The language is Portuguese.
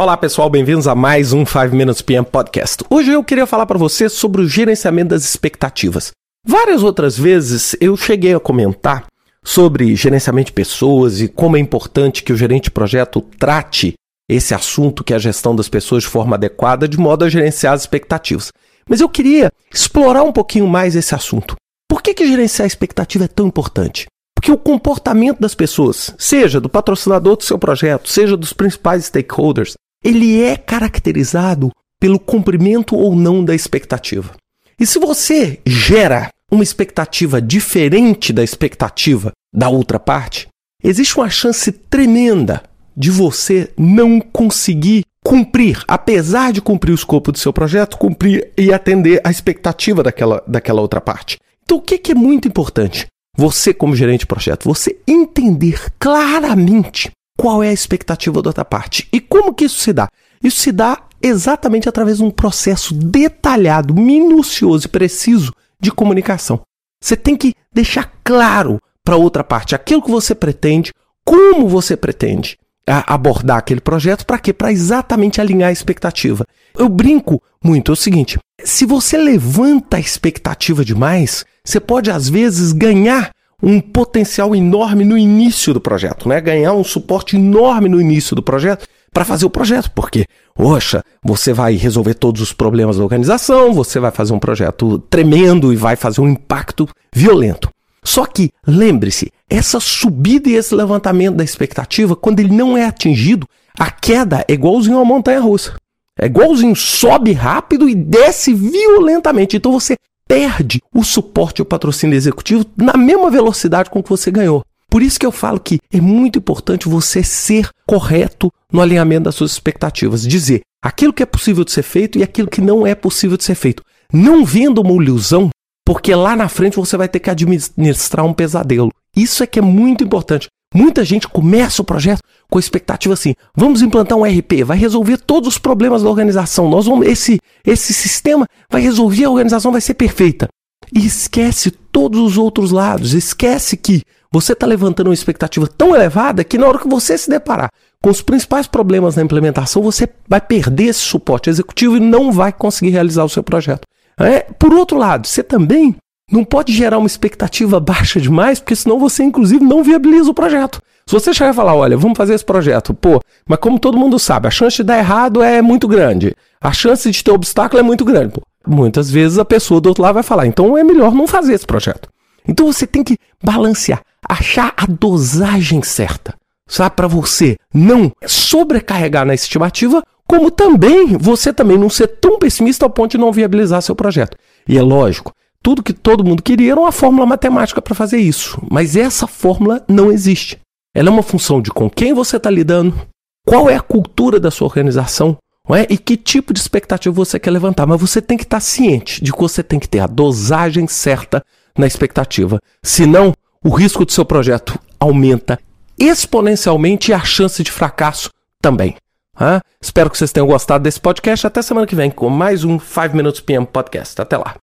Olá pessoal, bem-vindos a mais um 5 Minutes PM Podcast. Hoje eu queria falar para você sobre o gerenciamento das expectativas. Várias outras vezes eu cheguei a comentar sobre gerenciamento de pessoas e como é importante que o gerente de projeto trate esse assunto que é a gestão das pessoas de forma adequada, de modo a gerenciar as expectativas. Mas eu queria explorar um pouquinho mais esse assunto. Por que, que gerenciar a expectativa é tão importante? Porque o comportamento das pessoas, seja do patrocinador do seu projeto, seja dos principais stakeholders, ele é caracterizado pelo cumprimento ou não da expectativa. E se você gera uma expectativa diferente da expectativa da outra parte, existe uma chance tremenda de você não conseguir cumprir, apesar de cumprir o escopo do seu projeto, cumprir e atender a expectativa daquela, daquela outra parte. Então, o que, é muito importante? Você, como gerente de projeto, você entender claramente qual é a expectativa da outra parte. E como que isso se dá? Isso se dá exatamente através de um processo detalhado, minucioso e preciso de comunicação. Você tem que deixar claro para outra parte aquilo que você pretende, como você pretende abordar aquele projeto, para quê? Para exatamente alinhar a expectativa. Eu brinco muito, é o seguinte: se você levanta a expectativa demais, você pode às vezes ganhar um potencial enorme no início do projeto, né? Ganhar um suporte enorme no início do projeto para fazer o projeto, porque, poxa, você vai resolver todos os problemas da organização, você vai fazer um projeto tremendo e vai fazer um impacto violento. Só que, lembre-se, essa subida e esse levantamento da expectativa, quando ele não é atingido, a queda é igualzinho a uma montanha russa. É igualzinho, sobe rápido e desce violentamente. Então você perde o suporte e o patrocínio executivo na mesma velocidade com que você ganhou. Por isso que eu falo que é muito importante você ser correto no alinhamento das suas expectativas. Dizer aquilo que é possível de ser feito e aquilo que não é possível de ser feito. Não venda uma ilusão, porque lá na frente você vai ter que administrar um pesadelo. Isso é que é muito importante. Muita gente começa o projeto com a expectativa assim: vamos implantar um RP, vai resolver todos os problemas da organização. Nós vamos esse esse sistema vai resolver a organização vai ser perfeita. E esquece todos os outros lados. Esquece que você está levantando uma expectativa tão elevada que na hora que você se deparar com os principais problemas na implementação, você vai perder esse suporte executivo e não vai conseguir realizar o seu projeto. É, por outro lado, você também não pode gerar uma expectativa baixa demais, porque senão você, inclusive, não viabiliza o projeto. Se você chegar e falar, olha, vamos fazer esse projeto, pô, mas como todo mundo sabe, a chance de dar errado é muito grande. A chance de ter obstáculo é muito grande. Pô, muitas vezes a pessoa do outro lado vai falar, então é melhor não fazer esse projeto. Então você tem que balancear, achar a dosagem certa, sabe, para você não sobrecarregar na estimativa, como também você também não ser tão pessimista ao ponto de não viabilizar seu projeto. E é lógico, tudo que todo mundo queria era uma fórmula matemática para fazer isso. Mas essa fórmula não existe. Ela é uma função de com quem você está lidando, qual é a cultura da sua organização, é? e que tipo de expectativa você quer levantar. Mas você tem que estar tá ciente de que você tem que ter a dosagem certa na expectativa. Senão, o risco do seu projeto aumenta exponencialmente e a chance de fracasso também. Espero que vocês tenham gostado desse podcast. Até semana que vem com mais um 5 Minutes PM Podcast. Até lá.